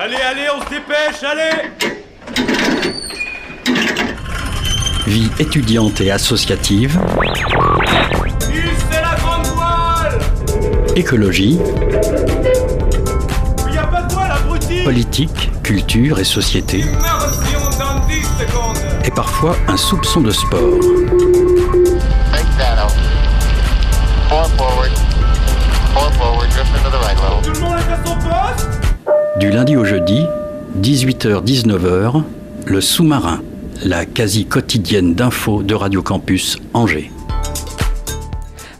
Allez, allez, on se dépêche, allez. Vie étudiante et associative, c'est la grande voile. Écologie, Il y a pas de voile, abruti. Politique, culture et société, Immersion dans 10 secondes et parfois un soupçon de sport. Du lundi au jeudi, 18h-19h, le sous-marin, la quasi quotidienne d'infos de Radio Campus Angers.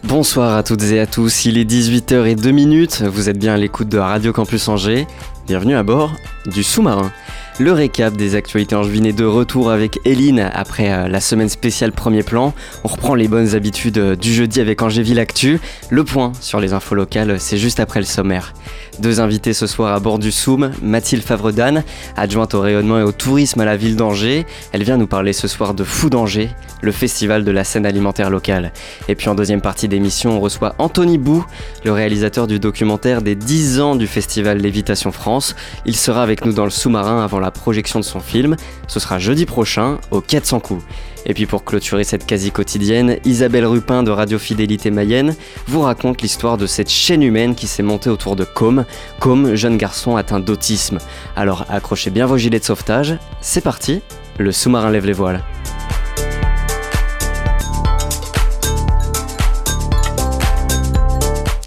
Bonsoir à toutes et à tous, il est 18h02, vous êtes bien à l'écoute de Radio Campus Angers. Bienvenue à bord du sous-marin. Le récap des actualités est de retour avec Eline après euh, la semaine spéciale premier plan. On reprend les bonnes habitudes euh, du jeudi avec Angéville Actu. Le point sur les infos locales, c'est juste après le sommaire. Deux invités ce soir à bord du Soum, Mathilde Favredan, adjointe au rayonnement et au tourisme à la ville d'Angers. Elle vient nous parler ce soir de Fou d'Angers, le festival de la scène alimentaire locale. Et puis en deuxième partie d'émission, on reçoit Anthony Bou, le réalisateur du documentaire des 10 ans du festival Lévitation France. Il sera avec nous dans le sous-marin avant la projection de son film. Ce sera jeudi prochain au 400 coups. Et puis pour clôturer cette quasi quotidienne, Isabelle Rupin de Radio Fidélité Mayenne vous raconte l'histoire de cette chaîne humaine qui s'est montée autour de Com, Com, jeune garçon atteint d'autisme. Alors accrochez bien vos gilets de sauvetage, c'est parti, le sous-marin lève les voiles.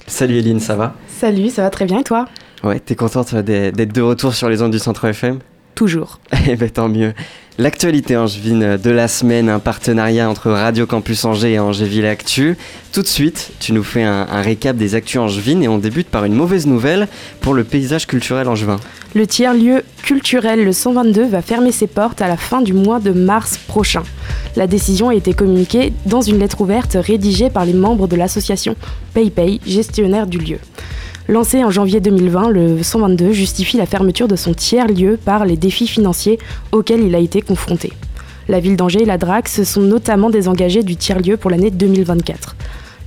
Salut Eline, ça va? Salut, ça va très bien et toi? Ouais, t'es contente euh, d'être d'être de retour sur les ondes du Centre FM Toujours. Eh ben tant mieux. L'actualité angevine de la semaine, un partenariat entre Radio Campus Angers et Angéville Actu. Tout de suite, tu nous fais un, un récap des actus angevines et on débute par une mauvaise nouvelle pour le paysage culturel angevin. Le tiers-lieu culturel le 122 va fermer ses portes à la fin du mois de mars prochain. La décision a été communiquée dans une lettre ouverte rédigée par les membres de l'association PayPay, gestionnaire du lieu. Lancé en janvier 2020, le 122 justifie la fermeture de son tiers-lieu par les défis financiers auxquels il a été confronté. La ville d'Angers et la DRAC se sont notamment désengagés du tiers-lieu pour l'année 2024.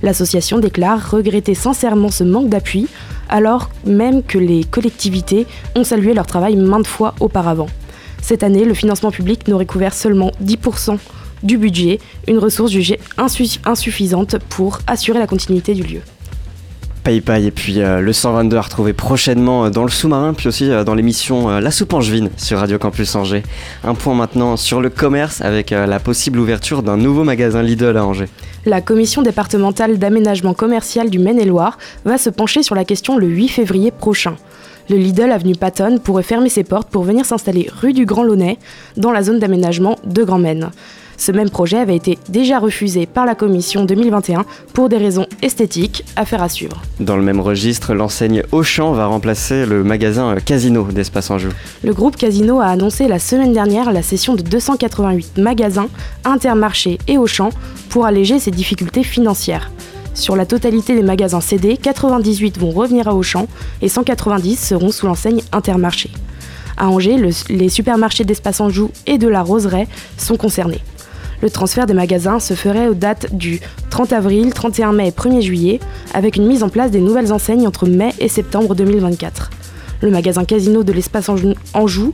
L'association déclare regretter sincèrement ce manque d'appui, alors même que les collectivités ont salué leur travail maintes fois auparavant. Cette année, le financement public n'aurait couvert seulement 10% du budget, une ressource jugée insu- insuffisante pour assurer la continuité du lieu. PayPay et puis euh, le 122 à retrouver prochainement euh, dans le sous-marin, puis aussi euh, dans l'émission La Soupe Angevine sur Radio Campus Angers. Un point maintenant sur le commerce avec la possible ouverture d'un nouveau magasin Lidl à Angers. La commission départementale d'aménagement commercial du Maine-et-Loire va se pencher sur la question le 8 février prochain. Le Lidl avenue Patton pourrait fermer ses portes pour venir s'installer rue du Grand Launay, dans la zone d'aménagement de Grand Maine. Ce même projet avait été déjà refusé par la commission 2021 pour des raisons esthétiques, affaire à suivre. Dans le même registre, l'enseigne Auchan va remplacer le magasin Casino d'Espace Anjou. Le groupe Casino a annoncé la semaine dernière la cession de 288 magasins, Intermarché et Auchan pour alléger ses difficultés financières. Sur la totalité des magasins cédés, 98 vont revenir à Auchan et 190 seront sous l'enseigne Intermarché. À Angers, le- les supermarchés d'Espace Anjou et de la Roseraie sont concernés. Le transfert des magasins se ferait aux dates du 30 avril, 31 mai et 1er juillet, avec une mise en place des nouvelles enseignes entre mai et septembre 2024. Le magasin Casino de l'espace Anjou-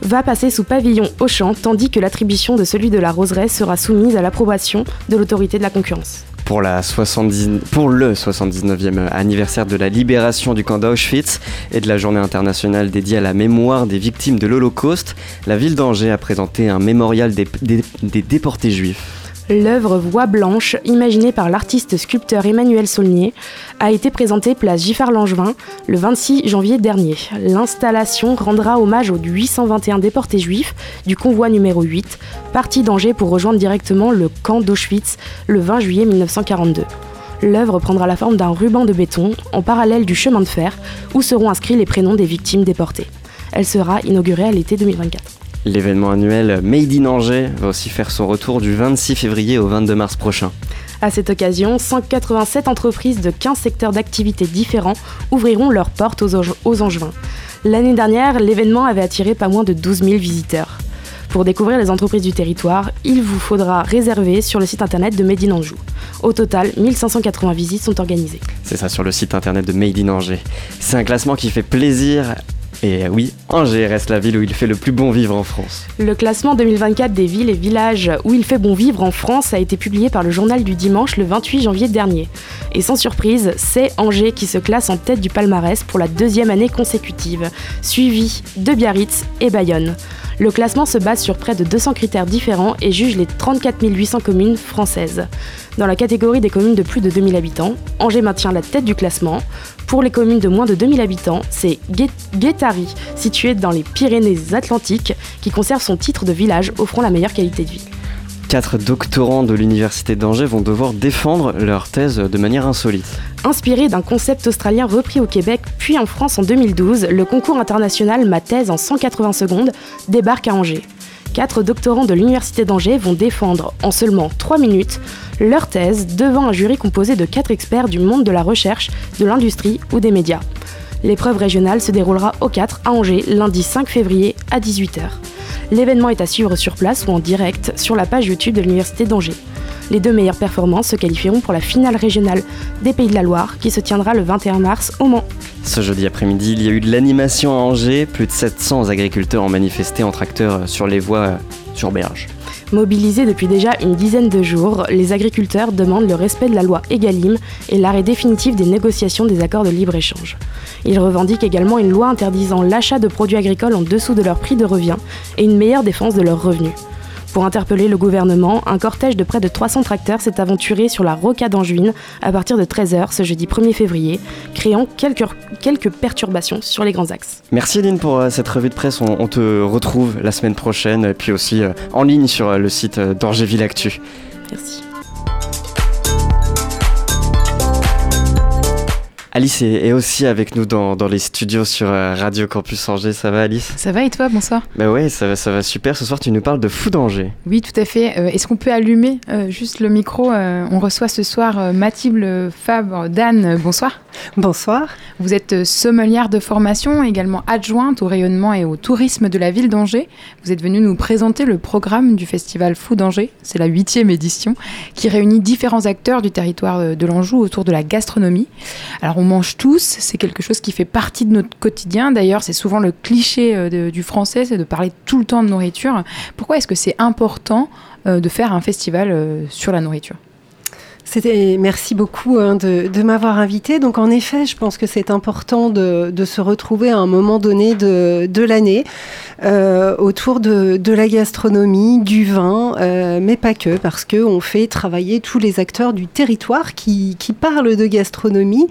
va passer sous pavillon Auchan, tandis que l'attribution de celui de la Roseraie sera soumise à l'approbation de l'autorité de la concurrence. Pour, la 70 pour le 79e anniversaire de la libération du camp d'Auschwitz et de la journée internationale dédiée à la mémoire des victimes de l'Holocauste, la ville d'Angers a présenté un mémorial des déportés juifs. L'œuvre Voix blanche, imaginée par l'artiste sculpteur Emmanuel Saulnier, a été présentée place Giffard-Langevin le 26 janvier dernier. L'installation rendra hommage aux 821 déportés juifs du convoi numéro 8, parti d'Angers pour rejoindre directement le camp d'Auschwitz le 20 juillet 1942. L'œuvre prendra la forme d'un ruban de béton en parallèle du chemin de fer où seront inscrits les prénoms des victimes déportées. Elle sera inaugurée à l'été 2024. L'événement annuel Made in Angers va aussi faire son retour du 26 février au 22 mars prochain. À cette occasion, 187 entreprises de 15 secteurs d'activité différents ouvriront leurs portes aux, Ange- aux Angevins. L'année dernière, l'événement avait attiré pas moins de 12 000 visiteurs. Pour découvrir les entreprises du territoire, il vous faudra réserver sur le site internet de Made in Anjou. Au total, 1580 visites sont organisées. C'est ça sur le site internet de Made in Angers. C'est un classement qui fait plaisir Et oui, Angers reste la ville où il fait le plus bon vivre en France. Le classement 2024 des villes et villages où il fait bon vivre en France a été publié par le journal du dimanche le 28 janvier dernier. Et sans surprise, c'est Angers qui se classe en tête du palmarès pour la deuxième année consécutive, suivi de Biarritz et Bayonne. Le classement se base sur près de 200 critères différents et juge les 34 800 communes françaises. Dans la catégorie des communes de plus de 2000 habitants, Angers maintient la tête du classement. Pour les communes de moins de 2000 habitants, c'est Guétari, situé dans les Pyrénées-Atlantiques, qui conserve son titre de village offrant la meilleure qualité de vie. Quatre doctorants de l'Université d'Angers vont devoir défendre leur thèse de manière insolite. Inspiré d'un concept australien repris au Québec puis en France en 2012, le concours international Ma thèse en 180 secondes débarque à Angers. Quatre doctorants de l'Université d'Angers vont défendre en seulement 3 minutes leur thèse devant un jury composé de quatre experts du monde de la recherche, de l'industrie ou des médias. L'épreuve régionale se déroulera au 4 à Angers lundi 5 février à 18h. L'événement est à suivre sur place ou en direct sur la page YouTube de l'Université d'Angers. Les deux meilleures performances se qualifieront pour la finale régionale des Pays de la Loire qui se tiendra le 21 mars au Mans. Ce jeudi après-midi, il y a eu de l'animation à Angers. Plus de 700 agriculteurs ont manifesté en tracteur sur les voies sur Berge. Mobilisés depuis déjà une dizaine de jours, les agriculteurs demandent le respect de la loi Egalim et l'arrêt définitif des négociations des accords de libre-échange. Ils revendiquent également une loi interdisant l'achat de produits agricoles en dessous de leur prix de revient et une meilleure défense de leurs revenus. Pour interpeller le gouvernement, un cortège de près de 300 tracteurs s'est aventuré sur la rocade d'Anjuine à partir de 13h ce jeudi 1er février, créant quelques, quelques perturbations sur les grands axes. Merci Aline pour euh, cette revue de presse. On, te retrouve la semaine prochaine, puis aussi euh, en ligne sur euh, le site d'Angéville Actu. Merci. Alice est, aussi avec nous dans, les studios sur euh, Radio Campus Angers. Ça va, Alice? Ça va et toi? Bonsoir. Bah ouais, ça va, ça va super. Ce soir, tu nous parles de Fou d'Angers. Oui, tout à fait. Euh, est-ce qu'on peut allumer euh, juste le micro On reçoit ce soir Mathilde Fabre d'Anne. Bonsoir. Bonsoir. Vous êtes sommelière de formation, également adjointe au rayonnement et au tourisme de la ville d'Angers. Vous êtes venue nous présenter le programme du festival Fou d'Angers. C'est la huitième édition qui réunit différents acteurs du territoire de l'Anjou autour de la gastronomie. Alors, on mange tous, c'est quelque chose qui fait partie de notre quotidien. D'ailleurs, c'est souvent le cliché euh, du français, c'est de parler tout le temps de nourriture. Pourquoi est-ce que c'est important euh, de faire un festival euh, sur la nourriture? Merci beaucoup hein, de, m'avoir invité. Donc en effet, je pense que c'est important de, se retrouver à un moment donné de, l'année euh, autour de, la gastronomie, du vin, euh, mais pas que, parce qu'on fait travailler tous les acteurs du territoire qui, parlent de gastronomie,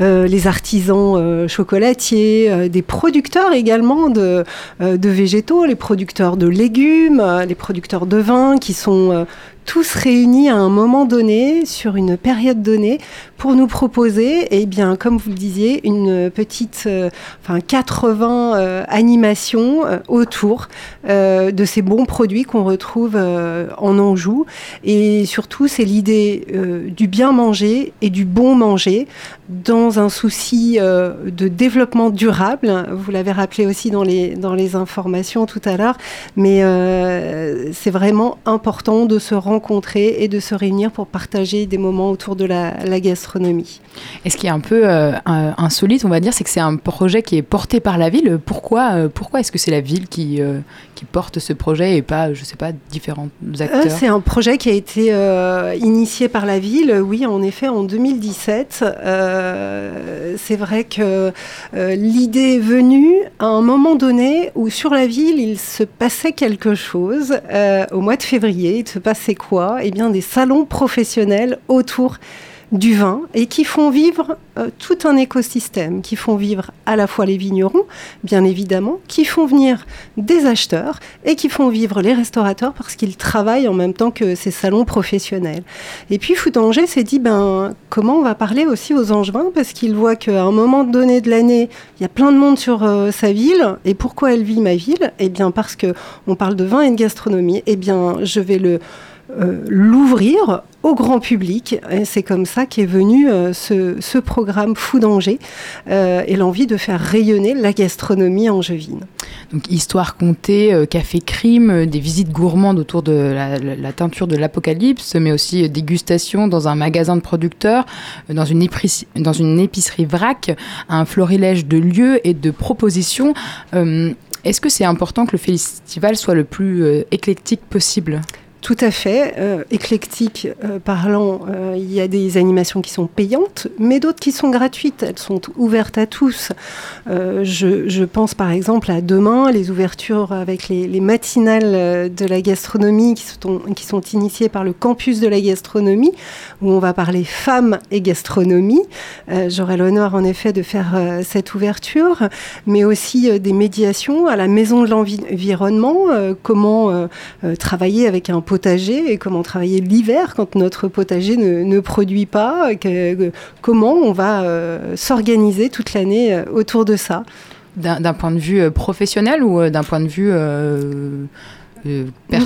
euh, les artisans chocolatiers, des producteurs également de, de végétaux, les producteurs de légumes, les producteurs de vin qui sont tous réunis à un moment donné, sur une période donnée, pour nous proposer, eh bien, comme vous le disiez, une petite, euh, enfin 80 euh, animations euh, autour de ces bons produits qu'on retrouve en Anjou. Et surtout, c'est l'idée du bien manger et du bon manger dans un souci de développement durable. Vous l'avez rappelé aussi dans les, dans les informations tout à l'heure, mais c'est vraiment important de se rencontrer et de se réunir pour partager des moments autour de la, la gastronomie et ce qui est un peu euh, insolite, on va dire, c'est que c'est un projet qui est porté par la ville. Pourquoi, euh, pourquoi est-ce que c'est la ville qui, euh, qui porte ce projet et pas, je sais pas, différents acteurs? C'est un projet qui a été initié par la ville, oui, en effet, en 2017. C'est vrai que l'idée est venue à un moment donné où sur la ville, il se passait quelque chose. au mois de février, il se passait quoi? Eh bien, des salons professionnels autour du vin et qui font vivre euh, tout un écosystème, qui font vivre à la fois les vignerons, bien évidemment, qui font venir des acheteurs et qui font vivre les restaurateurs parce qu'ils travaillent en même temps que ces salons professionnels. Et puis Foudanger s'est dit, ben, comment on va parler aussi aux Angevins parce qu'il voit qu'à un moment donné de l'année, il y a plein de monde sur euh, sa ville. Et pourquoi elle vit ma ville? Eh bien parce que on parle de vin et de gastronomie. Eh bien, je vais le euh, l'ouvrir au grand public. C'est comme ça qu'est venu euh, ce, programme Fou d'Angers euh, et l'envie de faire rayonner la gastronomie angevine. Donc histoire contée, euh, café crime, des visites gourmandes autour de la, teinture de l'apocalypse, mais aussi dégustation dans un magasin de producteurs, dans une, épicerie, dans une épicerie vrac, un florilège de lieux et de propositions. Est-ce que c'est important que le festival soit le plus éclectique possible? Tout à fait. Euh, éclectique euh, parlant, euh, il y a des animations qui sont payantes, mais d'autres qui sont gratuites. Elles sont ouvertes à tous. Je, pense par exemple à demain, les ouvertures avec les, les matinales de la gastronomie qui sont, qui sont initiées par le campus de la gastronomie, où on va parler femmes et gastronomie. J'aurai l'honneur en effet de faire cette ouverture, mais aussi des médiations à la maison de l'environnement, comment travailler avec un potager et comment travailler l'hiver quand notre potager ne, produit pas, comment on va euh, s'organiser toute l'année euh, autour de ça? D'un point de vue euh, professionnel ou d'un point de vue,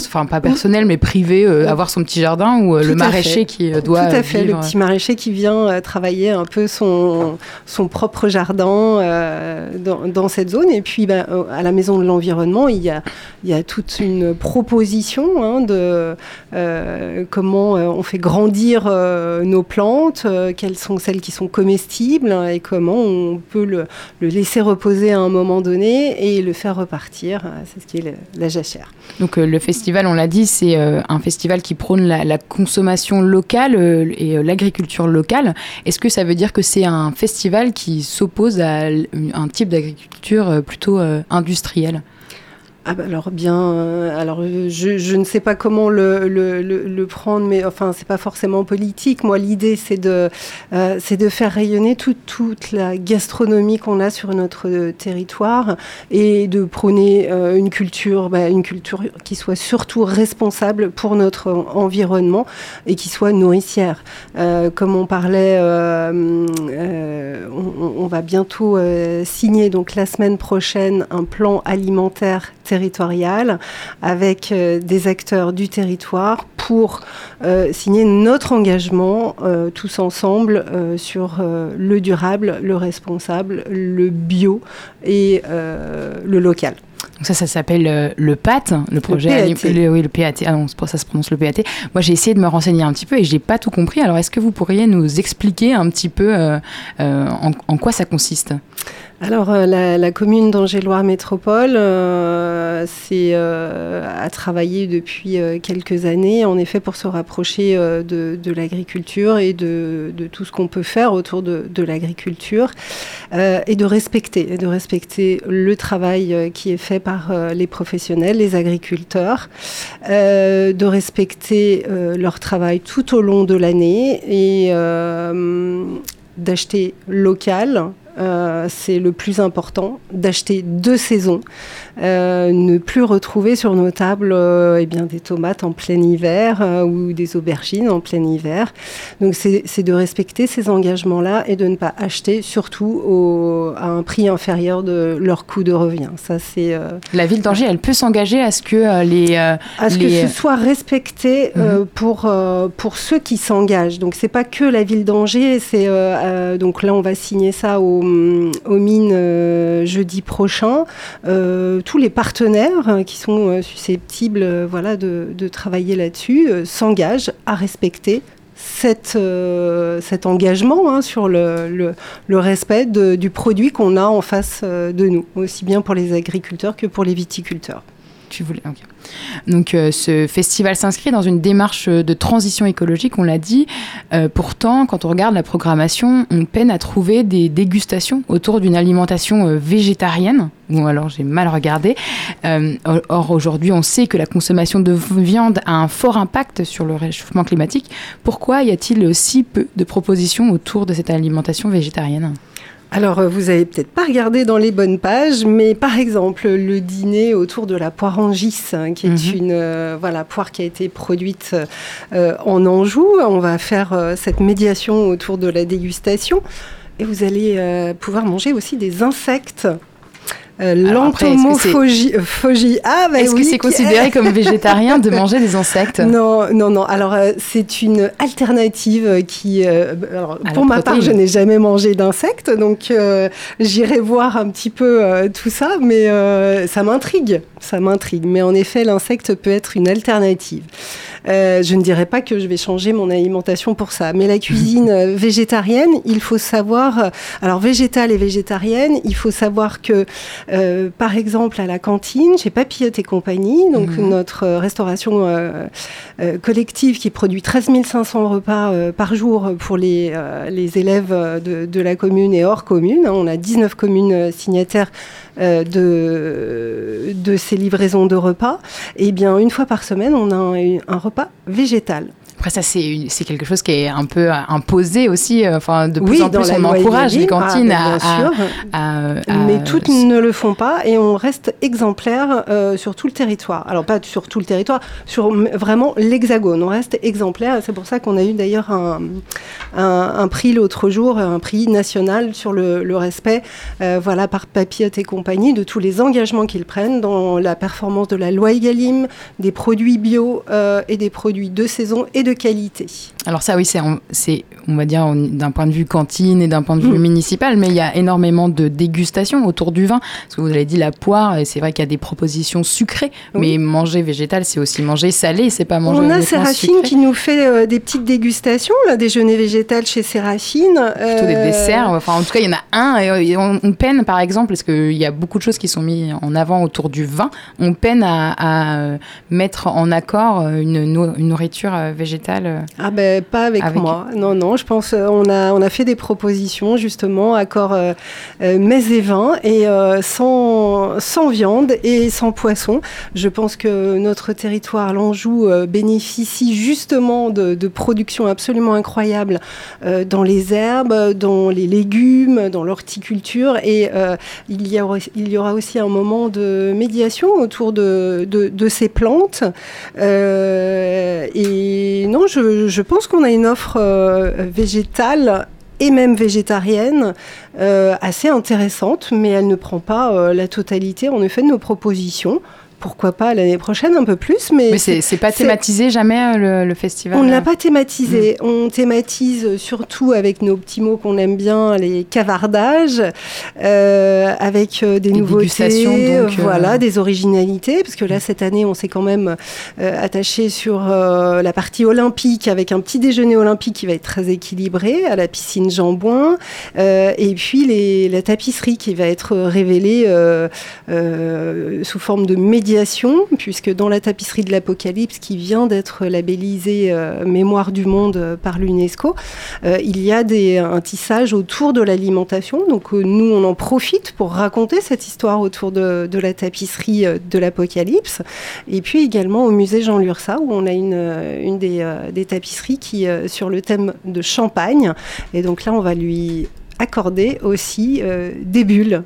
enfin pas personnel, mais privé, euh, avoir son petit jardin ou euh, le maraîcher fait. qui euh, doit Tout à fait, vivre- le petit maraîcher qui vient euh, travailler un peu son, son propre jardin euh, dans, dans cette zone. Et puis ben, euh, à la Maison de l'Environnement, il y a, il y a toute une proposition hein, de euh, comment euh, on fait grandir euh, nos plantes, euh, quelles sont celles qui sont comestibles hein, et comment on peut le, le laisser reposer à un moment donné et le faire repartir. Euh, C'est ce qui est la jachère. Donc euh, le festival, on l'a dit, c'est euh, un festival qui prône la, consommation locale euh, et l'agriculture locale. Est-ce que ça veut dire que c'est un festival qui s'oppose à un type d'agriculture plutôt industrielle? Ah bah alors bien, euh, alors je, je ne sais pas comment le, le, le, le prendre, mais enfin c'est pas forcément politique. Moi l'idée c'est de euh, c'est de faire rayonner toute toute la gastronomie qu'on a sur notre territoire et de prôner euh, une culture bah, une culture qui soit surtout responsable pour notre en- environnement et qui soit nourricière. Euh, comme on parlait, euh, euh, on, on va bientôt signer donc la semaine prochaine un plan alimentaire territorial avec euh, des acteurs du territoire pour euh, signer notre engagement euh, tous ensemble sur le durable, le responsable, le bio et le local. Donc ça, ça s'appelle euh, le PAT, le projet. PAT. alim- le- oui, le PAT. Ah non, ça se prononce le PAT. Moi, j'ai essayé de me renseigner un petit peu et j'ai pas tout compris. Alors, est-ce que vous pourriez nous expliquer un petit peu euh, euh, en, en quoi ça consiste? Alors, euh, la, commune d'Angers-Loire Métropole euh, euh, a travaillé depuis quelques années, en effet, pour se rapprocher de, l'agriculture et de, tout ce qu'on peut faire autour de, l'agriculture et de respecter, de respecter le travail qui est fait par les professionnels, les agriculteurs, de respecter leur travail tout au long de l'année et d'acheter local. Euh, c'est le plus important, d'acheter deux saisons, euh, ne plus retrouver sur nos tables euh, eh bien, des tomates en plein hiver euh, ou des aubergines en plein hiver. Donc c'est de respecter ces engagements-là et de ne pas acheter surtout au- à un prix inférieur de leur coût de revient. Ça c'est euh, La ville d'Angers, elle peut s'engager à ce que les. à ce les- que ce soit respecté euh, pour, pour ceux qui s'engagent. Donc c'est pas que la ville d'Angers, c'est donc là on va signer ça au, aux mines jeudi prochain. Euh, tous les partenaires hein, qui sont euh, susceptibles euh, voilà, de, travailler là-dessus euh, s'engagent à respecter euh, cet engagement hein, sur le, le, respect de- du produit qu'on a en face euh, de nous, aussi bien pour les agriculteurs que pour les viticulteurs. Tu voulais. Donc, euh, ce festival s'inscrit dans une démarche euh, de transition écologique, on l'a dit. Euh, pourtant, quand on regarde la programmation, on peine à trouver des dégustations autour d'une alimentation végétarienne. Ou alors j'ai mal regardé. Or, aujourd'hui, on sait que la consommation de viande a un fort impact sur le réchauffement climatique. Pourquoi y a-t-il si peu de propositions autour de cette alimentation végétarienne? Alors, euh, vous avez peut-être pas regardé dans les bonnes pages, mais par exemple, le dîner autour de la poire en gis, hein, qui est Mhm. une euh, voilà, poire qui a été produite euh, en Anjou. On va faire euh, cette médiation autour de la dégustation. Et vous allez pouvoir manger aussi des insectes. Euh, après, est-ce que c'est- L'entomophagie. euh. Ah, bah oui, c'est considéré comme végétarien de manger des insectes Non, non, non. Alors, euh, c'est une alternative qui. euh, alors, pour ma part, je n'ai jamais mangé d'insectes, donc j'irai voir un petit peu tout ça, mais ça m'intrigue. Ça m'intrigue. Mais en effet, l'insecte peut être une alternative. Euh, je ne dirais pas que je vais changer mon alimentation pour ça, mais la cuisine euh, végétarienne, il faut savoir. euh, Alors, végétale et végétarienne, il faut savoir que, euh, par exemple, à la cantine, chez Papillote et compagnie, donc Mhm. notre restauration euh, collective qui produit 13 500 repas par jour pour les, les élèves de, de la commune et hors commune. hein. On a 19 communes signataires de, de ces livraisons de repas. Et bien, une fois par semaine, on a un, un repas végétal. Après, ça, c'est quelque chose qui est un peu euh, imposé aussi. euh, Enfin, de plus oui, en plus, on encourage les Egalim, cantines ah, à, à- sûr. à- à- Mais toutes ne le font pas et on reste exemplaire euh, sur tout le territoire. Alors pas sur tout le territoire, sur vraiment l'hexagone. On reste exemplaire. C'est pour ça qu'on a eu d'ailleurs un, un, un prix l'autre jour, un prix national sur le, le respect, euh, voilà, par Papillote et compagnie, de tous les engagements qu'ils prennent dans la performance de la loi Egalim, des produits bio euh, et des produits de saison et de qualité. Alors ça, oui, c'est, on, va dire, d'un point de vue cantine et d'un point de vue Mm. municipal, mais il y a énormément de dégustations autour du vin. Parce que vous avez dit la poire, et c'est vrai qu'il y a des propositions sucrées, mais manger végétal, c'est aussi manger salé, c'est pas manger On a Séraphine sucré. qui nous fait euh, des petites dégustations, là, déjeuner végétal chez Séraphine. Plutôt des Euh, desserts. Enfin, en tout cas, il y en a un. Et on, on peine, par exemple, parce qu'il y a beaucoup de choses qui sont mises en avant autour du vin. On peine à, à, euh, mettre en accord euh, une, une nourriture euh, végétale. Euh. Ah ben pas avec, Avec- moi. Non non, je pense euh, on a on a fait des propositions justement accord euh, euh, mets et vin et euh, sans sans viande et sans poisson. Je pense que notre territoire l'Anjou euh, bénéficie justement de, de productions absolument incroyables dans les herbes, dans les légumes, dans l'horticulture et il y aura il y aura aussi un moment de médiation autour de de, de ces plantes. Euh, non, je, je pense qu'on a une offre euh, végétale et même végétarienne euh, assez intéressante, mais elle ne prend pas euh, la totalité en effet de nos propositions. Pourquoi pas l'année prochaine un peu plus, mais, Mais c'est pas thématisé jamais euh, le, le festival on ne euh l'a pas thématisé. On thématise surtout avec nos petits mots qu'on aime bien, les cavardages, euh, avec des Des nouveautés, donc, euh, voilà, des originalités. Parce que là, cette année, on s'est quand même euh, attaché sur la partie olympique, avec un petit déjeuner olympique qui va être très équilibré, à la piscine Jambouin, et puis les- la tapisserie qui va être révélée sous forme de médiation, puisque dans la tapisserie de l'Apocalypse, qui vient d'être labellisée euh, Mémoire du monde par l'UNESCO, euh, il y a des, un tissage autour de l'alimentation. Donc euh, nous, on en profite pour raconter cette histoire autour de, la tapisserie de l'Apocalypse. Et puis également au musée Jean Lursa, où on a une, des, des tapisseries qui, sur le thème de Champagne. Et donc là, on va lui accorder aussi des bulles.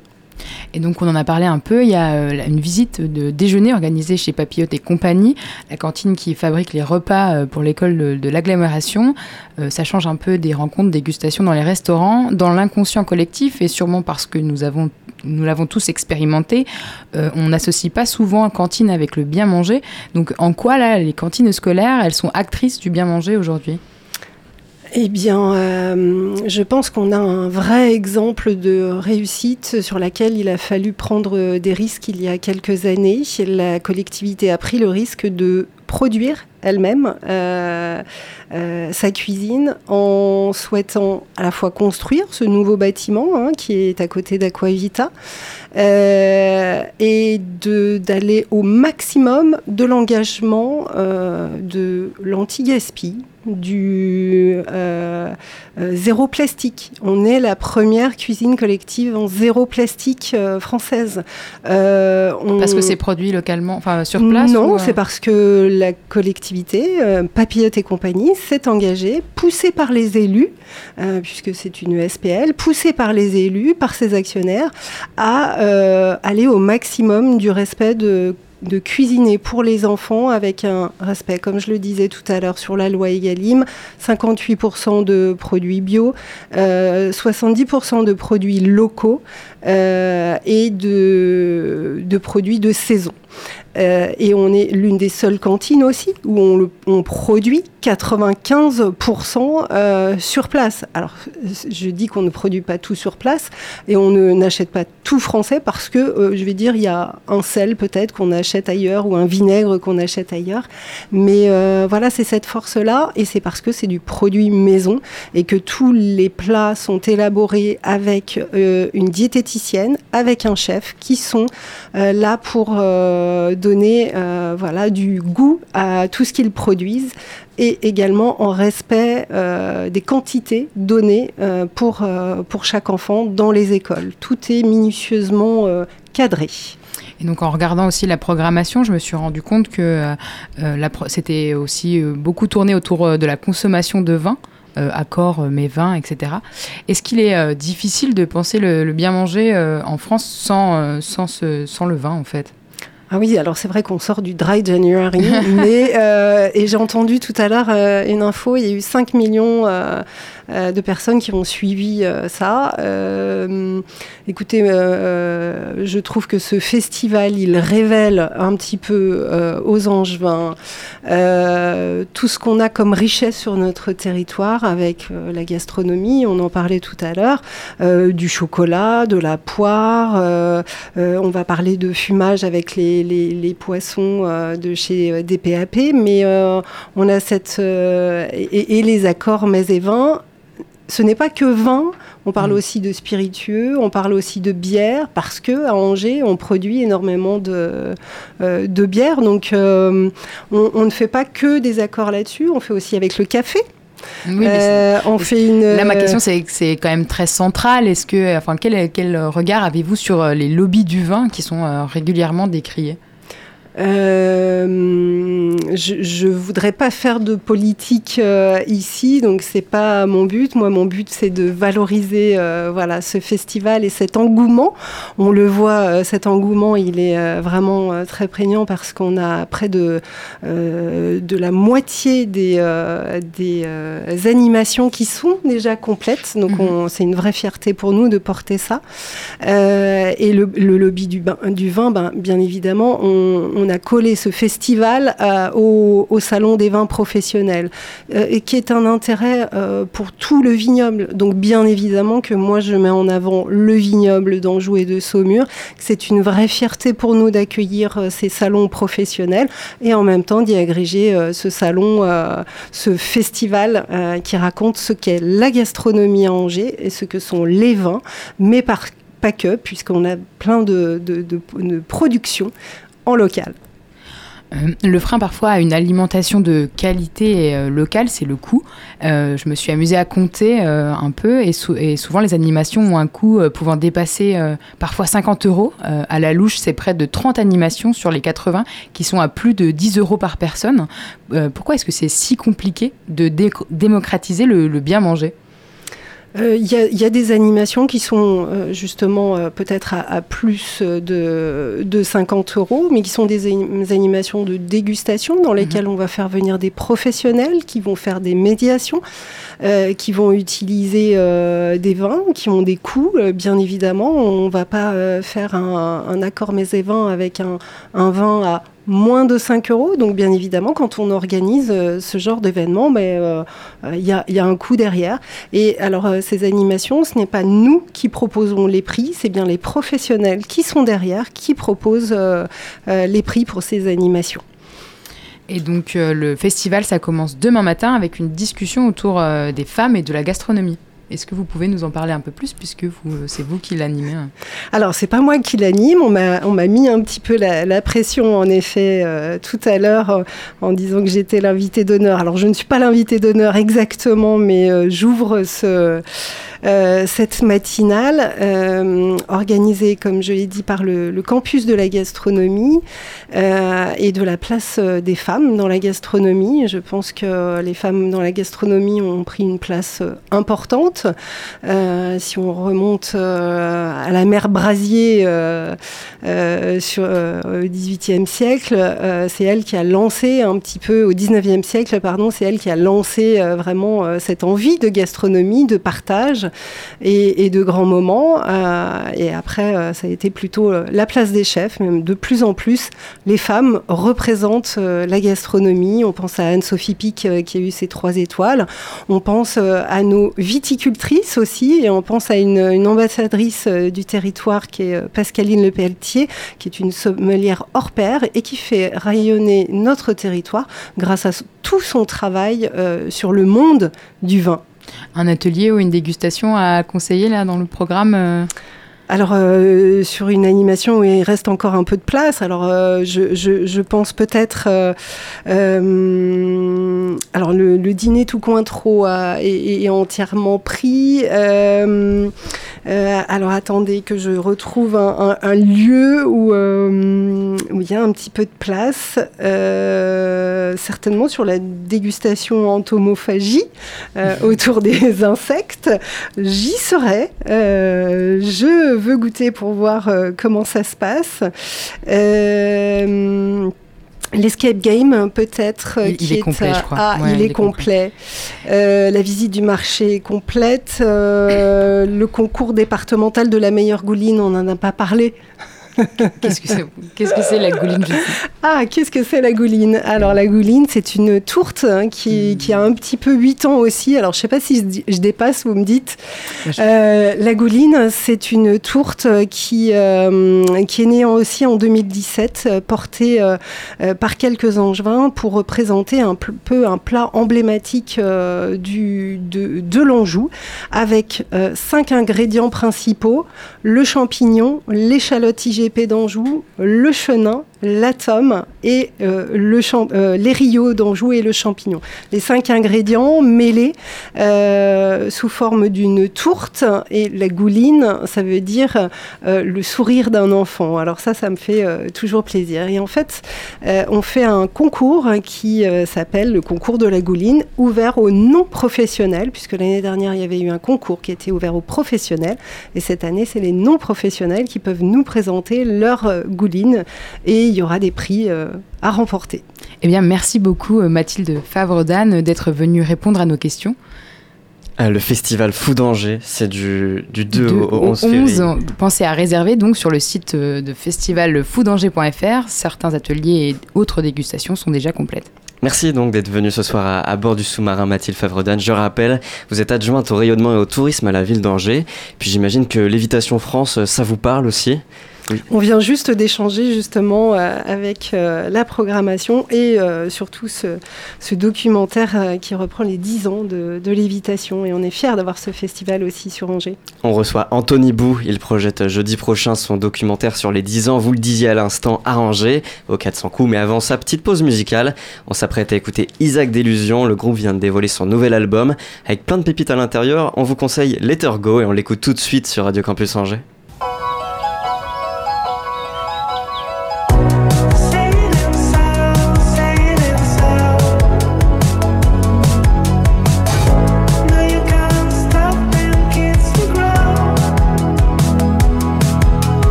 Et donc, on en a parlé un peu. Il y a euh, une visite de déjeuner organisée chez Papillote et compagnie, la cantine qui fabrique les repas euh, pour l'école de, l'agglomération. Euh, ça change un peu des rencontres, dégustations dans les restaurants, dans l'inconscient collectif, et sûrement parce que nous avons nous l'avons tous expérimenté, on n'associe pas souvent cantine avec le bien manger. Donc en quoi là les cantines scolaires, elles sont actrices du bien manger aujourd'hui? Eh bien, euh, je pense qu'on a un vrai exemple de réussite sur laquelle il a fallu prendre des risques il y a quelques années. La collectivité a pris le risque de produire elle-même euh, euh, sa cuisine en souhaitant à la fois construire ce nouveau bâtiment hein, qui est à côté d'Aquavita euh, et d'aller au maximum de l'engagement euh, de l'anti-gaspi, du zéro plastique. On est la première cuisine collective en zéro plastique française. On- Parce que c'est produit localement, enfin sur place non, ou, c'est parce que la collectivité, euh, Papillote et compagnie, s'est engagée, poussée par les élus, euh, puisque c'est une SPL, poussée par les élus, par ses actionnaires, à euh, aller au maximum du respect de cuisiner pour les enfants avec un respect, comme je le disais tout à l'heure sur la loi Egalim, 58% de produits bio, euh, 70% de produits locaux et de produits de saison. Euh, et on est l'une des seules cantines aussi où on, produit 95% euh, sur place. Alors, je dis qu'on ne produit pas tout sur place et on n'achète pas tout français parce que, euh, je vais dire, il y a un sel peut-être qu'on achète ailleurs ou un vinaigre qu'on achète ailleurs. Mais voilà, c'est cette force-là et c'est parce que c'est du produit maison et que tous les plats sont élaborés avec une diététicienne, avec un chef qui sont là pour donner euh, voilà, du goût à tout ce qu'ils produisent et également en respect euh, des quantités données euh, pour, pour chaque enfant dans les écoles. Tout est minutieusement cadré. Et donc en regardant aussi la programmation, je me suis rendu compte que c'était aussi beaucoup tourné autour de la consommation de vin. Accords, mes vins, etc. Est-ce qu'il est difficile de penser le, bien manger en France sans, sans le vin en fait? Ah oui, alors c'est vrai qu'on sort du dry January, mais euh, et j'ai entendu tout à l'heure euh, une info, il y a eu 5 millions euh, de personnes qui ont suivi euh, ça. Euh, écoutez, je trouve que ce festival, il révèle un petit peu aux Angevins tout ce qu'on a comme richesse sur notre territoire avec la gastronomie, on en parlait tout à l'heure, du chocolat, de la poire, on va parler de fumage avec les, poissons de chez DPAP, mais on a cette... et, et les accords mets et vins, ce n'est pas que vin, on parle Mm. aussi de spiritueux, on parle aussi de bière, parce que à Angers, on produit énormément de, euh, de bière. Donc, euh, on, on ne fait pas que des accords là-dessus, on fait aussi avec le café. Oui, Euh, on fait une. Là, ma question, c'est que c'est quand même très central. Est-ce que, enfin, quel, quel regard avez-vous sur euh, les lobbies du vin qui sont euh, régulièrement décriés? Euh, je, je voudrais pas faire de politique euh, ici, donc c'est pas mon but. Moi, mon but, c'est de valoriser euh, voilà ce festival et cet engouement. On le voit, cet engouement, il est vraiment très prégnant parce qu'on a près de de la moitié des des animations qui sont déjà complètes. Donc, Mhm. c'est une vraie fierté pour nous de porter ça. Et le, le lobby du, bain- du vin, ben, bien évidemment, on, on a collé ce festival euh, au, salon des vins professionnels, euh, et qui est un intérêt euh, pour tout le vignoble. Donc bien évidemment que moi je mets en avant le vignoble d'Anjou et de Saumur. C'est une vraie fierté pour nous d'accueillir ces salons professionnels et en même temps d'y agréger ce salon, ce festival qui raconte ce qu'est la gastronomie à Angers et ce que sont les vins, mais par pas que, puisqu'on a plein de productions local. Euh, le frein parfois à une alimentation de qualité euh, locale, c'est le coût. Euh, je me suis amusée à compter un peu et, sou- et souvent les animations ont un coût pouvant dépasser parfois 50 euros. À la louche, c'est près de 30 animations sur les 80 qui sont à plus de 10 euros par personne. Pourquoi est-ce que c'est si compliqué de dé- démocratiser le bien manger? Euh, Il y, a, il y a des animations qui sont euh, justement euh, peut-être à, à plus de, de 50 euros, mais qui sont des anim- animations de dégustation dans lesquelles on va faire venir des professionnels qui vont faire des médiations, euh, qui vont utiliser euh, des vins qui ont des coûts, euh, bien évidemment. On ne va pas euh, faire un, un accord mets et vins avec un, un vin à moins de 5 euros. Donc, bien évidemment, quand on organise euh, ce genre d'événement, ben, euh, euh, il y, a, un coût derrière. Et alors, ces animations, ce n'est pas nous qui proposons les prix, c'est bien les professionnels qui sont derrière qui proposent les prix pour ces animations. Et donc le festival, ça commence demain matin avec une discussion autour des femmes et de la gastronomie. Est-ce que vous pouvez nous en parler un peu plus puisque euh, c'est vous qui l'animez hein Alors, c'est pas moi qui l'anime, on m'a, on m'a mis un petit peu la, pression, en effet, euh, tout à l'heure, euh, en disant que j'étais l'invité d'honneur. Alors, je ne suis pas l'invité d'honneur exactement, mais j'ouvre ce, euh, cette matinale euh, organisée, comme je l'ai dit, par le, le, campus de la gastronomie euh, et de la place des femmes dans la gastronomie. Je pense que les femmes dans la gastronomie ont pris une place importante. si on remonte à la mère Brasier sur, au XVIIIe siècle, c'est elle qui a lancé un petit peu, au XIXe siècle, pardon, c'est elle qui a lancé vraiment cette envie de gastronomie, de partage et, de grands moments. Euh, et après, euh, ça a été plutôt euh, la place des chefs, même de plus en plus, les femmes représentent la gastronomie. On pense à Anne-Sophie Pic qui a eu ses trois étoiles. On pense à nos viticultrices aussi, et on pense à une, ambassadrice du territoire qui est Pascaline Lepelletier, qui est une sommelière hors pair et qui fait rayonner notre territoire grâce à tout son travail sur le monde du vin un atelier ou une dégustation à conseiller là dans le programme euh alors, euh, sur une animation où il reste encore un peu de place, alors euh, je, pense peut-être. alors, le, dîner tout coin trop est, entièrement pris. Alors, attendez que je retrouve un, lieu où, où, il y a un petit peu de place. certainement sur la dégustation entomophagie autour des insectes. J'y serai. je veux goûter pour voir euh, comment ça se passe. Euh, l'escape game, peut-être. Il, est complet, je crois. Ah, il, est, complet. Euh, la visite du marché est complète. le concours départemental de la meilleure gouline, on n'en a pas parlé. Qu'est-ce que c'est la gouline Ah, qu'est-ce que c'est la gouline? Alors la gouline, c'est une tourte hein, qui, a un petit peu 8 ans aussi. Alors je ne sais pas si je, dépasse, vous me dites. Euh, la gouline, c'est une tourte qui, euh, qui est née aussi en 2017, portée euh, par quelques angevins pour représenter un peu un plat emblématique du, de, de l'Anjou, avec cinq ingrédients principaux, le champignon, l'échalote IGP d'Anjou, le chenin, l'atome et euh, le euh, les rios d'Anjou et le champignon. Les cinq ingrédients mêlés euh, sous forme d'une tourte et la gouline, ça veut dire le sourire d'un enfant. Alors ça, ça me fait toujours plaisir. Et en fait, on fait un concours qui s'appelle le concours de la gouline, ouvert aux non-professionnels, puisque l'année dernière, il y avait eu un concours qui était ouvert aux professionnels. Et cette année, c'est les non-professionnels qui peuvent nous présenter leur gouline et il y aura des prix euh, à remporter. Eh bien, merci beaucoup euh, Mathilde Favre-Dan d'être venue répondre à nos questions. Euh, le festival Fou d'Angers, c'est du, du 2, au 11 février. Pensez à réserver donc sur le site de festivalfoudanger.fr. Certains ateliers et autres dégustations sont déjà complètes. Merci donc d'être venu ce soir à, bord du sous-marin Mathilde Favredan. Je rappelle, vous êtes adjointe au rayonnement et au tourisme à la ville d'Angers. Puis j'imagine que l'évitation France, ça vous parle aussi on vient juste d'échanger justement euh, avec euh, la programmation et euh, surtout ce, documentaire qui reprend les 10 ans de, lévitation. Et on est fiers d'avoir ce festival aussi sur Angers. On reçoit Anthony Bou, il projette jeudi prochain son documentaire sur les 10 ans, vous le disiez à l'instant, à Angers, au 400 coups, mais avant sa petite pause musicale, on s'apprête à écouter Isaac Délusion, le groupe vient de dévoiler son nouvel album, avec plein de pépites à l'intérieur, on vous conseille Let Her Go et on l'écoute tout de suite sur Radio Campus Angers.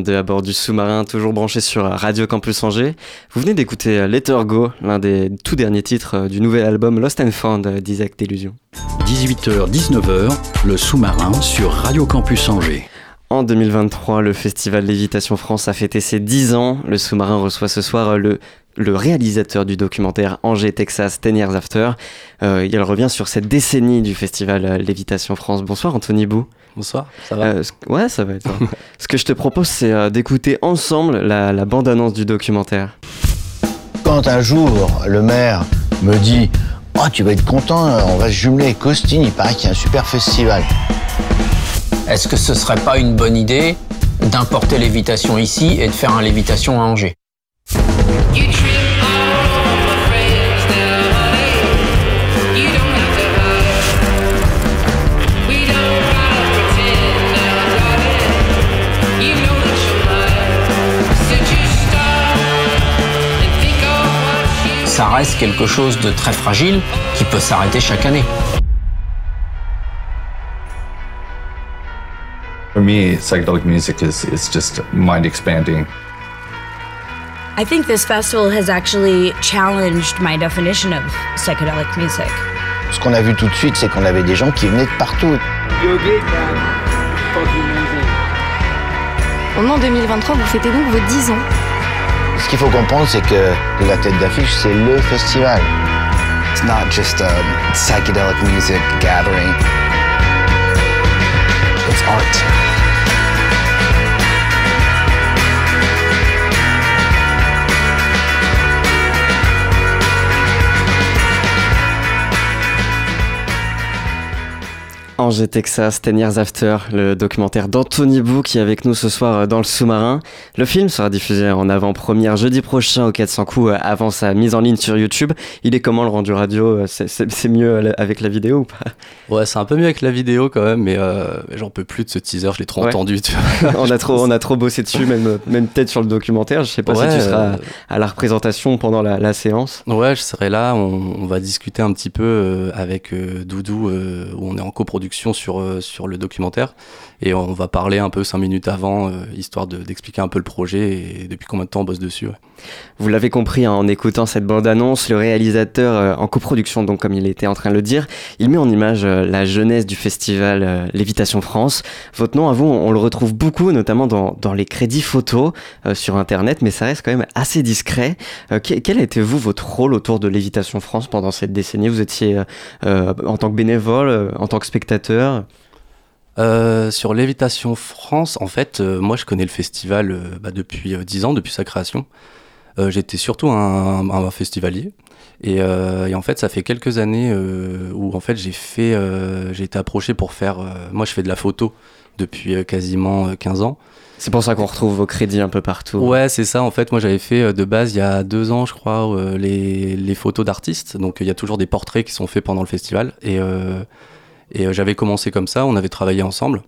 18h32 à bord du sous-marin, toujours branché sur Radio Campus Angers. Vous venez d'écouter Let Her Go, l'un des tout derniers titres du nouvel album Lost and Found d'Isaac Delusion. 18h-19h, le sous-marin sur Radio Campus Angers. En 2023, le festival Lévitation France a fêté ses 10 ans. Le sous-marin reçoit ce soir le le réalisateur du documentaire Angers, Texas, Ten Years After. Euh, il revient sur cette décennie du festival euh, Lévitation France. Bonsoir Anthony Bou. Bonsoir, ça va euh, Ouais, ça va. Toi. ce que je te propose, c'est d'écouter ensemble la, la bande-annonce du documentaire. Quand un jour, le maire me dit Oh, tu vas être content, on va se jumeler avec Costine, il paraît qu'il y a un super festival. Est-ce que ce serait pas une bonne idée d'importer Lévitation ici et de faire un Lévitation à Angers? Ça reste quelque chose de très fragile qui peut s'arrêter chaque année. For me, psychedelic music is, is just mind expanding. I think this festival has actually challenged my definition of psychedelic music. Ce qu'on a vu tout de suite, c'est qu'on avait des gens qui venaient de partout. En 2023, vous fêtez donc vos 10 ans. Ce qu'il faut comprendre, c'est que la tête d'affiche, c'est le festival. It's not just a psychedelic music gathering. It's art. Angers, Texas, Ten Years After, le documentaire d'Anthony Bou qui est avec nous ce soir dans le sous-marin. Le film sera diffusé en avant-première jeudi prochain au 400 coups avant sa mise en ligne sur YouTube. Il est comment le rendu radio C'est mieux avec la vidéo ou pas? Ouais, c'est un peu mieux avec la vidéo quand même, mais euh, j'en peux plus de ce teaser, je l'ai trop entendu. on, a trop, on a trop bossé dessus, même, même peut-être sur le documentaire. Je sais pas si tu seras euh, à la représentation pendant la, séance. Ouais, je serai là. On, va discuter un petit peu euh, avec Doudou, où on est en coproduction sur, euh, sur le documentaire. Et on va parler un peu cinq minutes avant, euh, histoire d'expliquer un peu le projet et depuis combien de temps on bosse dessus. Vous l'avez compris hein, en écoutant cette bande-annonce, le réalisateur, euh, en coproduction, donc comme il était en train de le dire, il met en image la jeunesse du festival Lévitation France. Votre nom, à vous, on, le retrouve beaucoup, notamment dans, les crédits photos sur Internet, mais ça reste quand même assez discret. quel a été, vous, votre rôle autour de Lévitation France pendant cette décennie? Vous étiez en tant que bénévole, en tant que spectateur euh, sur Lévitation France, en fait, euh, moi je connais le festival euh, bah, depuis 10 ans, depuis sa création. J'étais surtout un, festivalier. Et, en fait, ça fait quelques années où en fait j'ai fait, j'ai été approché pour faire. moi, je fais de la photo depuis quasiment 15 ans. C'est pour ça qu'on retrouve vos crédits un peu partout. Ouais, c'est ça. En fait, moi, j'avais fait de base il y a deux ans, je crois, les, les, photos d'artistes. Donc, il y a toujours des portraits qui sont faits pendant le festival. Et et euh, j'avais commencé comme ça, on avait travaillé ensemble.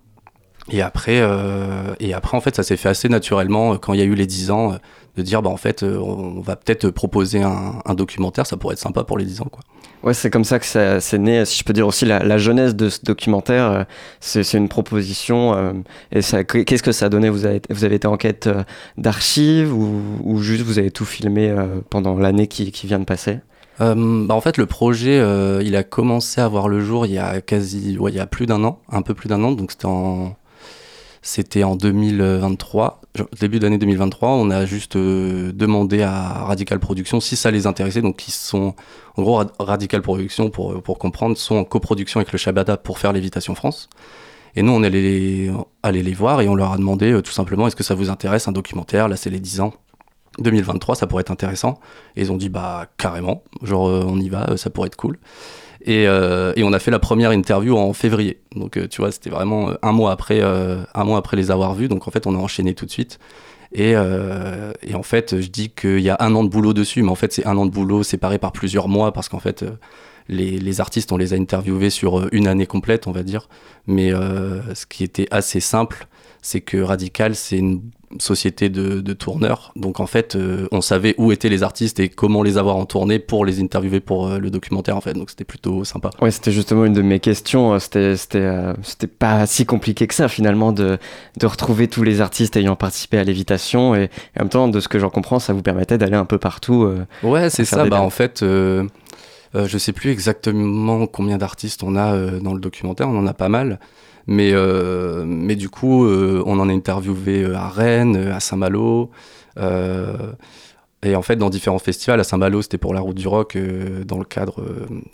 Et après, euh, et après, en fait, ça s'est fait assez naturellement euh, quand il y a eu les 10 ans, de dire, bah, en fait, on va peut-être proposer un, documentaire, ça pourrait être sympa pour les 10 ans, quoi. Ouais, c'est comme ça que c'est né, si je peux dire aussi, la, jeunesse de ce documentaire. c'est, une proposition. et qu'est-ce que ça a donné vous avez, vous avez été en quête d'archives ou, juste vous avez tout filmé pendant l'année qui vient de passer? Euh, bah en fait, le projet, euh, il a commencé à voir le jour il y a quasi, ouais, il y a plus d'un an, un peu plus d'un an. Donc c'était en, c'était en 2023, début d'année 2023. On a juste euh, demandé à Radical Production si ça les intéressait. Donc ils sont, en gros, Radical Production pour pour comprendre, sont en coproduction avec le Shabada pour faire l'évitation France. Et nous, on allait les, les voir et on leur a demandé tout simplement est-ce que ça vous intéresse un documentaire? Là, c'est les 10 ans 2023, ça pourrait être intéressant. Et ils ont dit, bah, carrément, genre, euh, on y va, euh, ça pourrait être cool. Et, euh, et, on a fait la première interview en février. Donc, tu vois, c'était vraiment un mois, après, un mois après les avoir vus. Donc, en fait, on a enchaîné tout de suite. Et, et en fait, je dis qu'il y a un an de boulot dessus, mais en fait, c'est un an de boulot séparé par plusieurs mois parce qu'en fait, les, les, artistes, on les a interviewés sur une année complète, on va dire. Mais ce qui était assez simple, c'est que Radical, c'est une société de, de tourneurs. Donc en fait, euh, on savait où étaient les artistes et comment les avoir en tournée pour les interviewer pour euh, le documentaire en fait. Donc c'était plutôt sympa. Ouais, c'était justement une de mes questions. C'était, c'était, euh, c'était pas si compliqué que ça finalement de, de retrouver tous les artistes ayant participé à l'évitation et, et en même temps, de ce que j'en comprends, ça vous permettait d'aller un peu partout. euh, Ouais, c'est ça. Bah, en fait, je sais plus exactement combien d'artistes on a dans le documentaire. On en a pas mal. Mais, euh, mais du coup, euh, on en a interviewé euh, à Rennes, à Saint-Malo. et en fait, dans différents festivals, à Saint-Malo, c'était pour la Route du Rock, dans, le cadre,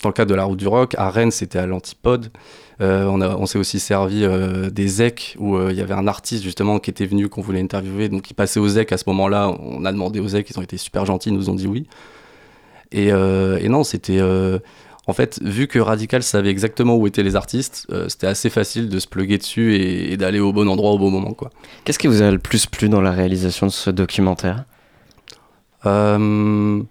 dans le cadre de la Route du Rock. À Rennes, c'était à l'Antipode. On on s'est aussi servi des ZEC, où il y avait un artiste justement qui était venu, qu'on voulait interviewer. Donc il passait aux ZEC à ce moment-là. On a demandé aux ZEC, ils ont été super gentils, ils nous ont dit oui. Et, et non, c'était. En fait, vu que Radical savait exactement où étaient les artistes, euh, c'était assez facile de se pluguer dessus et, et d'aller au bon endroit au bon moment. Quoi. Qu'est-ce qui vous a le plus plu dans la réalisation de ce documentaire? Euh,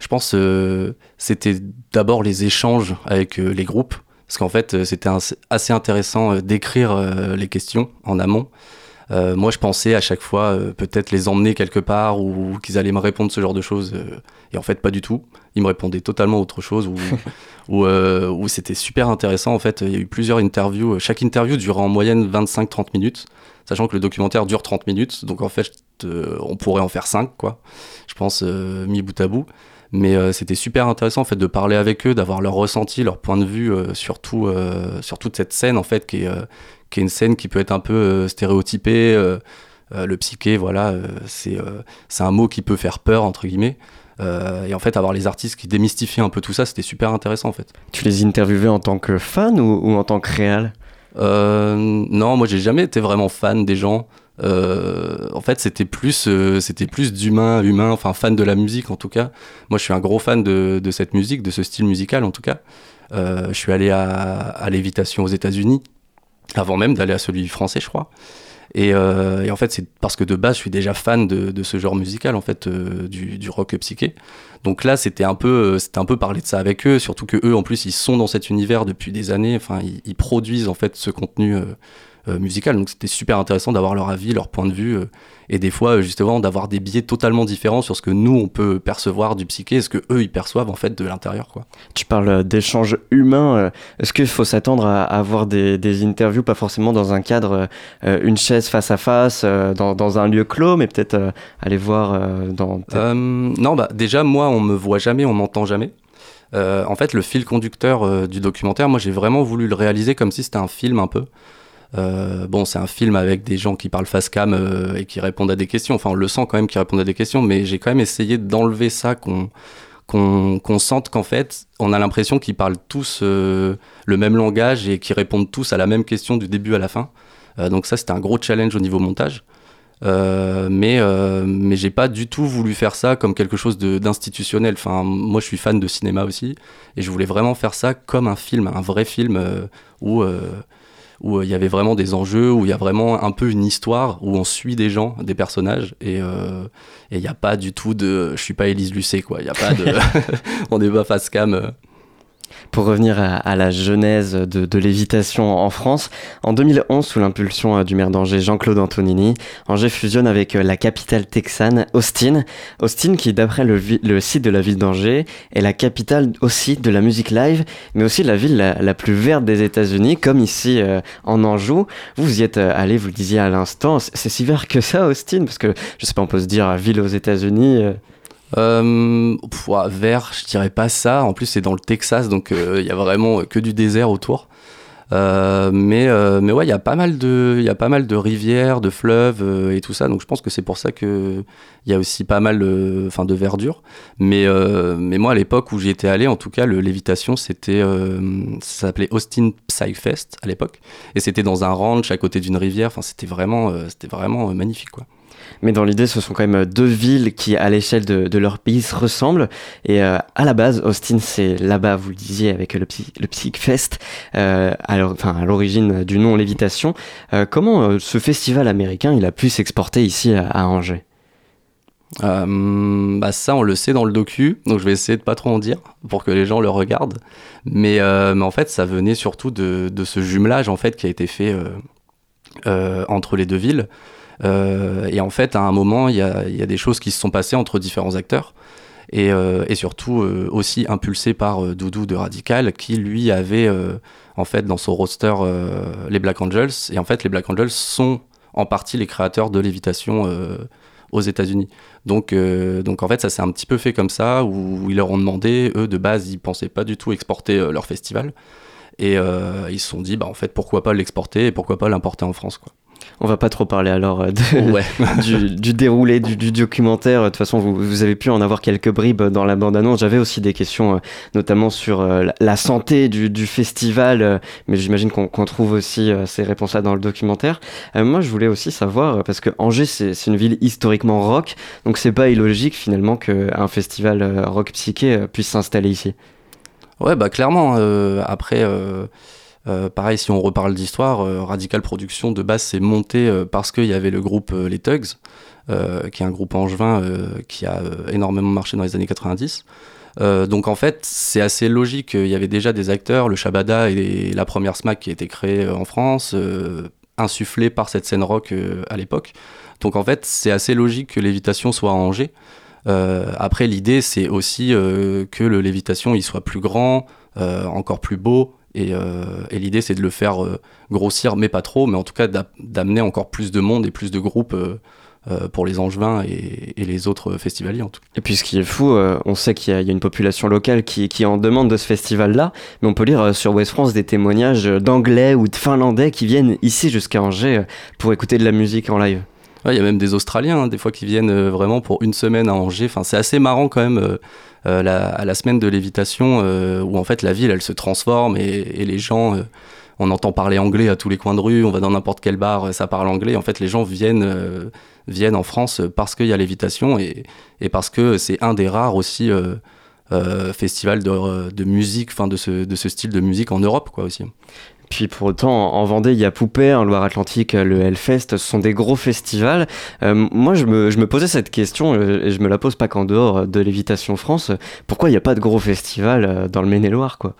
je pense euh, c'était d'abord les échanges avec euh, les groupes, parce qu'en fait c'était assez intéressant d'écrire les questions en amont. Euh, moi je pensais à chaque fois euh, peut-être les emmener quelque part ou qu'ils allaient me répondre ce genre de choses, euh, et en fait pas du tout. Ils me répondaient totalement autre chose, ou où c'était super intéressant. En fait, il y a eu plusieurs interviews. Chaque interview durait en moyenne 25-30 minutes, sachant que le documentaire dure 30 minutes. Donc en fait, on pourrait en faire 5, quoi. Je pense, mis bout à bout. Mais euh, c'était super intéressant en fait de parler avec eux, d'avoir leur ressenti, leur point de vue euh, sur, tout, euh, sur toute cette scène en fait qui est, qui est une scène qui peut être un peu euh, stéréotypée. euh, euh, le psyché, voilà, c'est un mot qui peut faire peur entre guillemets. Euh, et en fait, avoir les artistes qui démystifient un peu tout ça, c'était super intéressant en fait. Tu les interviewais en tant que fan ou, ou en tant que réal? Euh, non, moi j'ai jamais été vraiment fan des gens. Euh, en fait, c'était plus, c'était plus d'humain, humain, enfin fan de la musique en tout cas. Moi, je suis un gros fan de, de cette musique, de ce style musical en tout cas. Je suis allé à, à l'évitation aux États-Unis avant même d'aller à celui français, je crois. Et, euh, et en fait, c'est parce que de base, je suis déjà fan de, ce genre musical, en fait, euh, du, du rock psyché. Donc là, c'était un peu, euh, c'était un peu parler de ça avec eux, surtout que eux, en plus, ils sont dans cet univers depuis des années. Enfin, ils, ils produisent en fait ce contenu euh, euh, musical. Donc c'était super intéressant d'avoir leur avis, leur point de vue, euh, et des fois, euh, justement, d'avoir des biais totalement différents sur ce que nous on peut percevoir du psyché, et ce que eux ils perçoivent en fait de l'intérieur, quoi. Tu parles d'échanges humains. Est-ce qu'il faut s'attendre à avoir des, des interviews, pas forcément dans un cadre, une chaise face à face, dans, dans un lieu clos, mais peut-être aller voir dans. Euh, non, bah déjà, moi, on me voit jamais, on m'entend jamais. Euh, en fait, le fil conducteur euh, du documentaire, moi, j'ai vraiment voulu le réaliser comme si c'était un film un peu. Euh, bon, c'est un film avec des gens qui parlent face cam euh, et qui répondent à des questions. Enfin, on le sent quand même qu'ils répondent à des questions, mais j'ai quand même essayé d'enlever ça, qu'on qu'on qu'on sente qu'en fait, on a l'impression qu'ils parlent tous euh, le même langage et qu'ils répondent tous à la même question du début à la fin. Donc ça, c'était un gros challenge au niveau montage. Mais euh, mais j'ai pas du tout voulu faire ça comme quelque chose d'institutionnel. Enfin, moi, je suis fan de cinéma aussi, et je voulais vraiment faire ça comme un film, un vrai film où où euh, il y avait vraiment des enjeux, où il y a vraiment un peu une histoire, où on suit des gens, des personnages, et euh, il n'y a pas du tout de, je suis pas Élise Lucet quoi. Il y a pas de, on n'est pas face cam. Pour revenir à, la genèse de, l'évitation en France, en 2011, sous l'impulsion euh, du maire d'Angers Jean-Claude Antonini, Angers fusionne avec euh, la capitale texane Austin. Austin qui, d'après le, site de la ville d'Angers, est la capitale aussi de la musique live, mais aussi la ville la, plus verte des États-Unis, comme ici euh, en Anjou. Vous, y êtes allé, vous le disiez à l'instant, c'est si vert que ça, Austin Parce que, je sais pas, on peut se dire ville aux États-Unis. Euh, vert, je dirais pas ça. En plus, c'est dans le Texas, donc euh, il y a vraiment que du désert autour. Euh, mais, euh, mais ouais, il y a pas mal de, il y a pas mal de rivières, de fleuves euh, et tout ça. Donc je pense que c'est pour ça que il y a aussi pas mal, euh, enfin, de verdure. Mais, euh, mais moi, à l'époque où j'y étais allé, en tout cas, le lévitation, c'était, euh, ça s'appelait Austin Psy Fest à l'époque, et c'était dans un ranch à côté d'une rivière. Enfin, c'était vraiment, euh, c'était vraiment euh, magnifique, quoi. Mais dans l'idée, ce sont quand même deux villes qui, à l'échelle de, leur pays, se ressemblent. Et euh, à la base, Austin, c'est là-bas, vous le disiez, avec le, Psy- le Psych Fest, euh, à l'origine du nom Lévitation. Euh, comment euh, ce festival américain, il a pu s'exporter ici à, Angers? Euh, bah ça, on le sait dans le docu, donc je vais essayer de pas trop en dire pour que les gens le regardent. Mais, euh, mais en fait, ça venait surtout de, de ce jumelage en fait qui a été fait euh, entre les deux villes. Et en fait, à un moment, il y a, des choses qui se sont passées entre différents acteurs. Et, et surtout aussi impulsé par Doudou de Radical, qui lui avait en fait dans son roster les Black Angels. Et en fait, les Black Angels sont en partie les créateurs de Lévitation aux États-Unis. Donc, euh, donc en fait, ça s'est un petit peu fait comme ça, où ils leur ont demandé, eux de base, ils pensaient pas du tout exporter euh, leur festival. Et euh, ils se sont dit, bah en fait, pourquoi pas l'exporter et pourquoi pas l'importer en France, quoi. On va pas trop parler alors euh, du, déroulé du, documentaire. De toute façon, vous, avez pu en avoir quelques bribes dans la bande-annonce. J'avais aussi des questions, euh, notamment sur euh, la santé du, festival, mais j'imagine qu'on trouve aussi ces réponses-là dans le documentaire. moi, je voulais aussi savoir, parce que Angers, c'est une ville historiquement rock, donc c'est pas illogique finalement qu'un festival rock psyché puisse s'installer ici. Ouais, bah clairement. après. Euh, pareil, si on reparle d'histoire, euh, Radical Production de base s'est monté euh, parce qu'il y avait le groupe Les Tugs, qui est un groupe angevin qui a énormément marché dans les années 90. donc en fait, c'est assez logique. Il y avait déjà des acteurs, le Shabada et la première SMAC qui a été créée en France, insufflée par cette scène rock à l'époque. Donc en fait, c'est assez logique que Lévitation soit à Angers. après, l'idée, c'est aussi que le Lévitation il soit plus grand, encore plus beau, euh, et, l'idée, c'est de le faire euh, grossir, mais pas trop, mais en tout cas d'amener encore plus de monde et plus de groupes euh, pour les Angevins et, les autres festivaliers en tout Et puis ce qui est fou, on sait qu'il y, a une population locale qui, qui en demande de ce festival-là, mais on peut lire sur West France des témoignages d'Anglais ou de Finlandais qui viennent ici jusqu'à Angers pour écouter de la musique en live. Il y a même des Australiens, hein, des fois, qui viennent vraiment pour une semaine à Angers. Enfin, c'est assez marrant quand même euh, à la semaine de lévitation euh, où en fait la ville elle se transforme et, les gens euh, on entend parler anglais à tous les coins de rue, on va dans n'importe quel bar, ça parle anglais. En fait, les gens viennent, viennent en France parce qu'il y a lévitation et, et parce que c'est un des rares aussi festivals de, de musique, enfin de ce, de ce style de musique en Europe, quoi aussi. Puis pour autant, en Vendée, il y a Poupée, en Loire-Atlantique, le Hellfest, ce sont des gros festivals. Euh, moi, je me, je me, posais cette question, euh, et je me la pose pas qu'en dehors de l'Évitation France, pourquoi il n'y a pas de gros festivals euh, dans le Maine-et-Loire, quoi?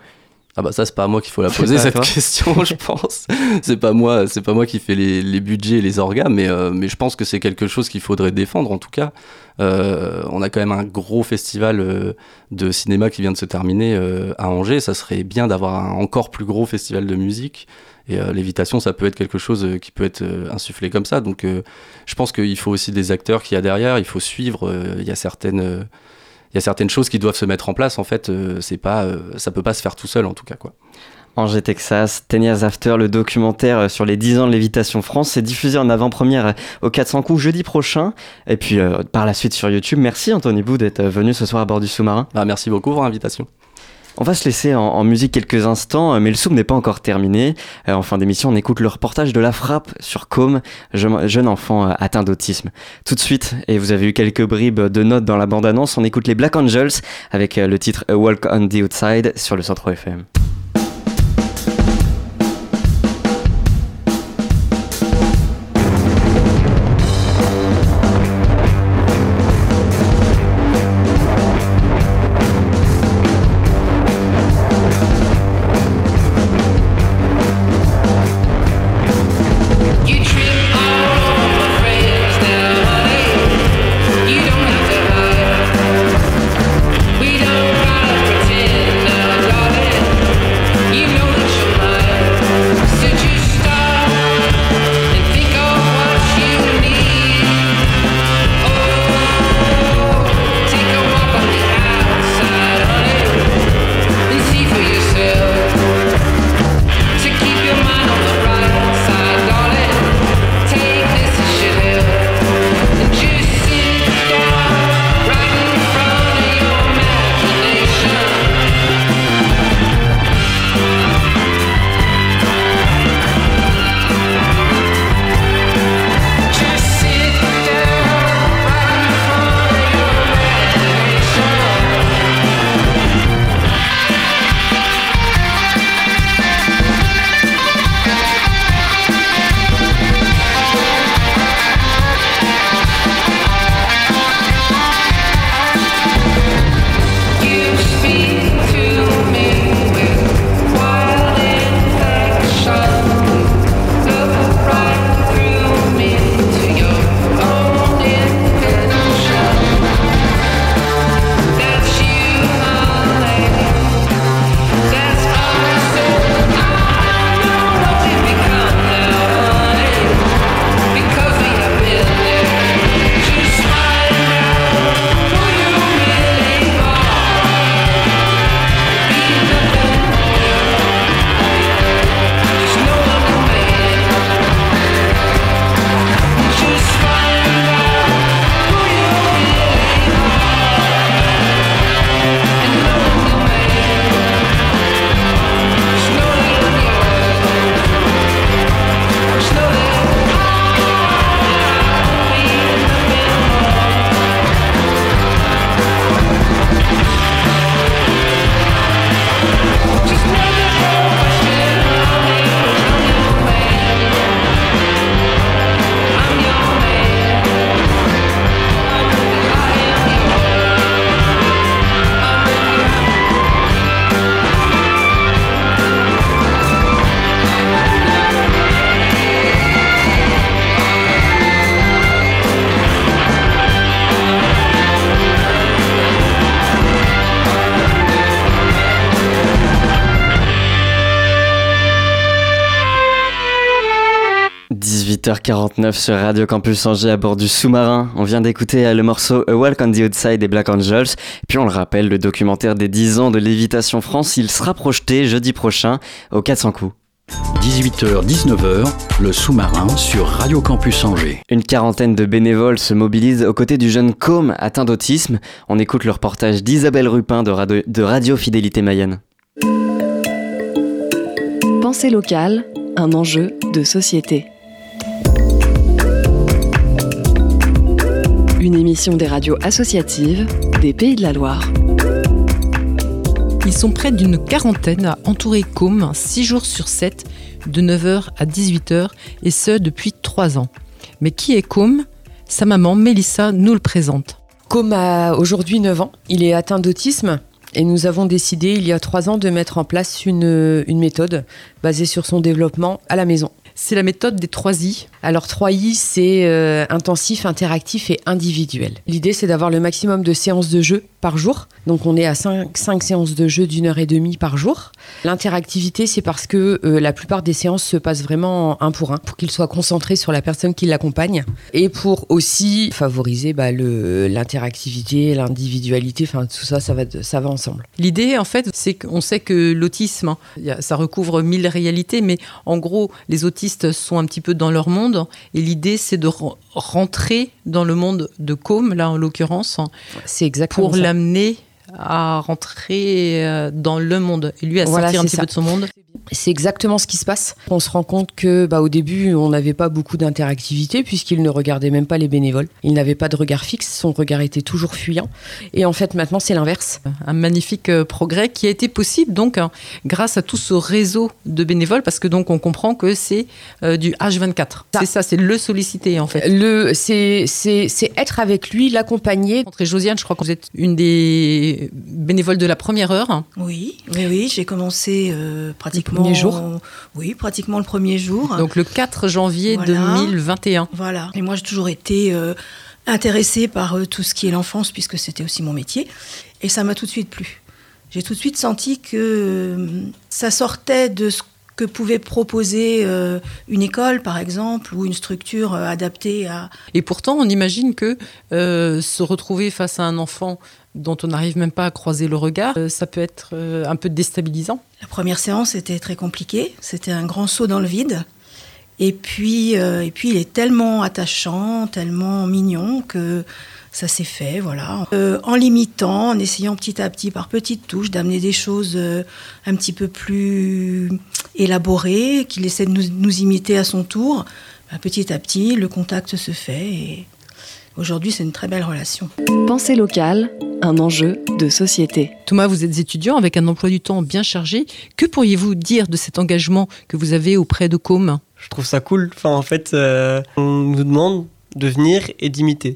Ah bah ça c'est pas à moi qu'il faut la poser cette question je pense c'est pas moi c'est pas moi qui fais les, les budgets et les orgas mais mais je pense que c'est quelque chose qu'il faudrait défendre en tout cas euh, on a quand même un gros festival euh, de cinéma qui vient de se terminer euh, à Angers. Ça serait bien d'avoir un encore plus gros festival de musique. Et l'évitation, ça peut être quelque chose qui peut être insufflé comme ça. Donc je pense qu'il faut aussi des acteurs qui y a derrière. Il faut suivre. Il y a certaines il y a certaines choses qui doivent se mettre en place en fait c'est pas ça peut pas se faire tout seul en tout cas quoi Angers, Texas, Ten Years After, le documentaire euh, sur les 10 ans de Lévitation France. C'est diffusé en avant-première euh, au 400 coups jeudi prochain. Et puis euh, par la suite sur YouTube. Merci Anthony Bou d'être venu ce soir à bord du sous-marin. Bah, merci beaucoup pour l'invitation. On va se laisser en, musique quelques instants, mais le soum n'est pas encore terminé. en fin d'émission, on écoute le reportage de La Frappe sur Com, jeune, enfant atteint d'autisme. Tout de suite, et vous avez eu quelques bribes de notes dans la bande-annonce, on écoute les Black Angels avec le titre A Walk on the Outside sur le Centre FM. 18h49 sur Radio Campus Angers à bord du sous-marin. On vient d'écouter le morceau A Walk on the Outside des Black Angels. Puis on le rappelle, le documentaire des 10 ans de Lévitation France, il sera projeté jeudi prochain au 400 coups. 18h-19h, le sous-marin sur Radio Campus Angers. Une quarantaine de bénévoles se mobilisent aux côtés du jeune Com atteint d'autisme. On écoute le reportage d'Isabelle Rupin de Radio, de Radio Fidélité Mayenne. Pensée locale, un enjeu de société. Une émission des radios associatives des Pays de la Loire. Ils sont près d'une quarantaine à entourer Com 6 jours sur 7, de 9h à 18h, et ce depuis 3 ans. Mais qui est Com Sa maman, Mélissa, nous le présente. Com a aujourd'hui 9 ans. Il est atteint d'autisme. Et nous avons décidé il y a trois ans de mettre en place une, une méthode basée sur son développement à la maison. C'est la méthode des 3 I. Alors 3 I, c'est euh, intensif, interactif et individuel. L'idée, c'est d'avoir le maximum de séances de jeu par jour. Donc on est à 5, 5 séances de jeu d'une heure et demie par jour. L'interactivité, c'est parce que euh, la plupart des séances se passent vraiment un pour un, pour qu'il soit concentré sur la personne qui l'accompagne. Et pour aussi favoriser bah, l'interactivité, l'individualité, enfin tout ça, ça va, ça va ensemble. L'idée, en fait, c'est qu'on sait que l'autisme, hein, ça recouvre mille réalités, mais en gros, les autistes sont un petit peu dans leur monde. Et l'idée, c'est de rentrer dans le monde de Com, là en l'occurrence, C'est exactement pour l'amener à rentrer euh, dans le monde et lui à Voilà, sortir un petit ça. peu de son monde. C'est exactement ce qui se passe. On se rend compte que, bah, au début, on n'avait pas beaucoup d'interactivité puisqu'il ne regardait même pas les bénévoles. Il n'avait pas de regard fixe, son regard était toujours fuyant. Et en fait, maintenant, c'est l'inverse. Un magnifique euh, progrès qui a été possible donc hein, grâce à tout ce réseau de bénévoles parce que donc on comprend que c'est euh, du H24. C'est ça, c'est le sollicité en fait. Le, c'est, c'est, c'est être avec lui, l'accompagner. Josiane, je crois que vous êtes une des bénévoles de la première heure. Oui, oui, oui, j'ai commencé euh, pratiquement. premier jour Oui, pratiquement le premier jour. Donc le 4 janvier Voilà. 2021. Voilà. Et moi, j'ai toujours été euh, intéressée par euh, tout ce qui est l'enfance, puisque c'était aussi mon métier. Et ça m'a tout de suite plu. J'ai tout de suite senti que ça sortait de ce que pouvait proposer euh, une école, par exemple, ou une structure euh, adaptée à, Et pourtant, on imagine que euh, se retrouver face à un enfant dont on n'arrive même pas à croiser le regard, euh, ça peut être euh, un peu déstabilisant. La première séance était très compliquée. C'était un grand saut dans le vide. Et puis, euh, et puis il est tellement attachant, tellement mignon que ça s'est fait, voilà. En limitant, en essayant petit à petit, par petites touches, d'amener des choses un petit peu plus élaborées, qu'il essaie de nous, imiter à son tour. Ben, petit à petit, le contact se fait aujourd'hui, c'est une très belle relation. Pensée locale, un enjeu de société. Thomas, vous êtes étudiant avec un emploi du temps bien chargé. Que pourriez-vous dire de cet engagement que vous avez auprès de Com Je trouve ça cool. Enfin, en fait, euh, on nous demande de venir et d'imiter.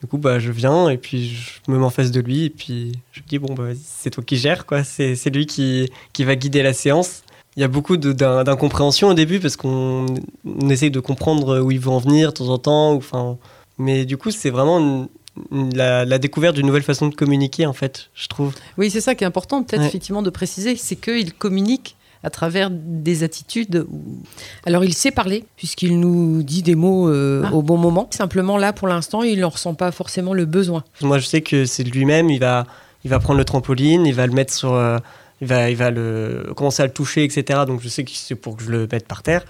Du coup, bah, je viens et puis je me mets en face de lui et puis je me dis, bon, bah, vas-y, c'est toi qui gères, quoi. C'est c'est lui qui, qui va guider la séance. Il y a beaucoup de- d'in- d'incompréhension au début parce qu'on on essaye de comprendre où il veut en venir de temps en temps. ou, Enfin, mais du coup, c'est vraiment une- la, la découverte d'une nouvelle façon de communiquer, en fait, je trouve. Oui, c'est ça qui est important, peut-être Ouais. effectivement de préciser, c'est qu'il communique à travers des attitudes. où- Alors il sait parler puisqu'il nous dit des mots euh, Ah. au bon moment. Simplement là, pour l'instant, il n'en ressent pas forcément le besoin. Moi, je sais que c'est de lui-même. Il va, il va prendre le trampoline, il va le mettre sur, euh, il va, il va le commencer à le toucher, etc. Donc, je sais que c'est pour que je le mette par terre.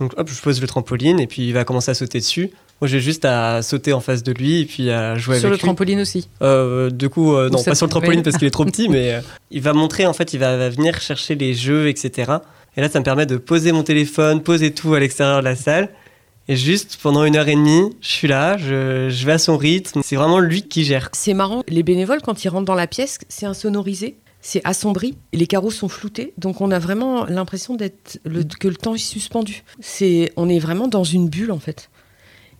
Donc, hop, je pose le trampoline et puis il va commencer à sauter dessus. Moi, j'ai juste à sauter en face de lui et puis à jouer Sur avec le lui. trampoline aussi Euh, du coup, euh, non, pas sur le trampoline parce qu'il est trop petit, mais euh, il va montrer, en fait, il va, va venir chercher les jeux, etc. Et là, ça me permet de poser mon téléphone, poser tout à l'extérieur de la salle. Et juste pendant une heure et demie, je suis là, je, je vais à son rythme. C'est vraiment lui qui gère. C'est marrant, les bénévoles, quand ils rentrent dans la pièce, c'est insonorisé, c'est assombri, les carreaux sont floutés, donc on a vraiment l'impression d'être le- que le temps est suspendu. C'est, on est vraiment dans une bulle en fait.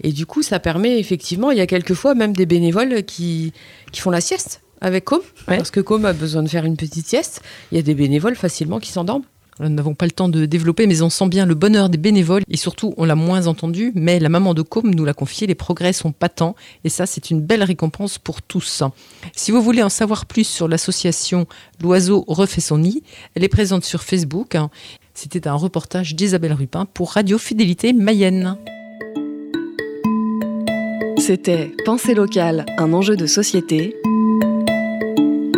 Et du coup, ça permet effectivement, il y a quelquefois même des bénévoles qui, qui font la sieste avec Com, parce que Com a besoin de faire une petite sieste. Il y a des bénévoles facilement qui s'endorment. Nous n'avons pas le temps de développer, mais on sent bien le bonheur des bénévoles. Et surtout, on l'a moins entendu, mais la maman de Com nous l'a confié, les progrès sont patents. Et ça, c'est une belle récompense pour tous. Si vous voulez en savoir plus sur l'association L'Oiseau refait son nid, elle est présente sur Facebook. C'était un reportage d'Isabelle Rupin pour Radio Fidélité Mayenne. C'était Pensée locale, un enjeu de société.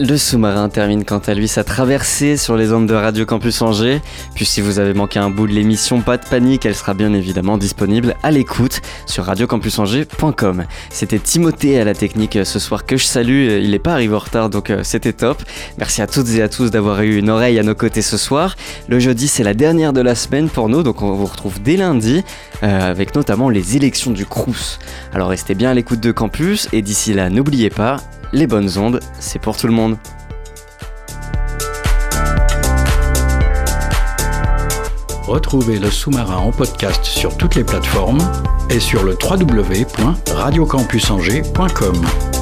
Le sous-marin termine quant à lui sa traversée sur les ondes de Radio Campus Angers. Puis si vous avez manqué un bout de l'émission, pas de panique, elle sera bien évidemment disponible à l'écoute sur radiocampusangers.com. C'était Timothée à la technique ce soir que je salue, il n'est pas arrivé en retard donc euh, c'était top. Merci à toutes et à tous d'avoir eu une oreille à nos côtés ce soir. Le jeudi c'est la dernière de la semaine pour nous donc on vous retrouve dès lundi euh, avec notamment les élections du Crous. Alors restez bien à l'écoute de Campus et d'ici là n'oubliez pas, les bonnes ondes, c'est pour tout le monde. Retrouvez le sous-marin en podcast sur toutes les plateformes et sur le www.radiocampusangers.com.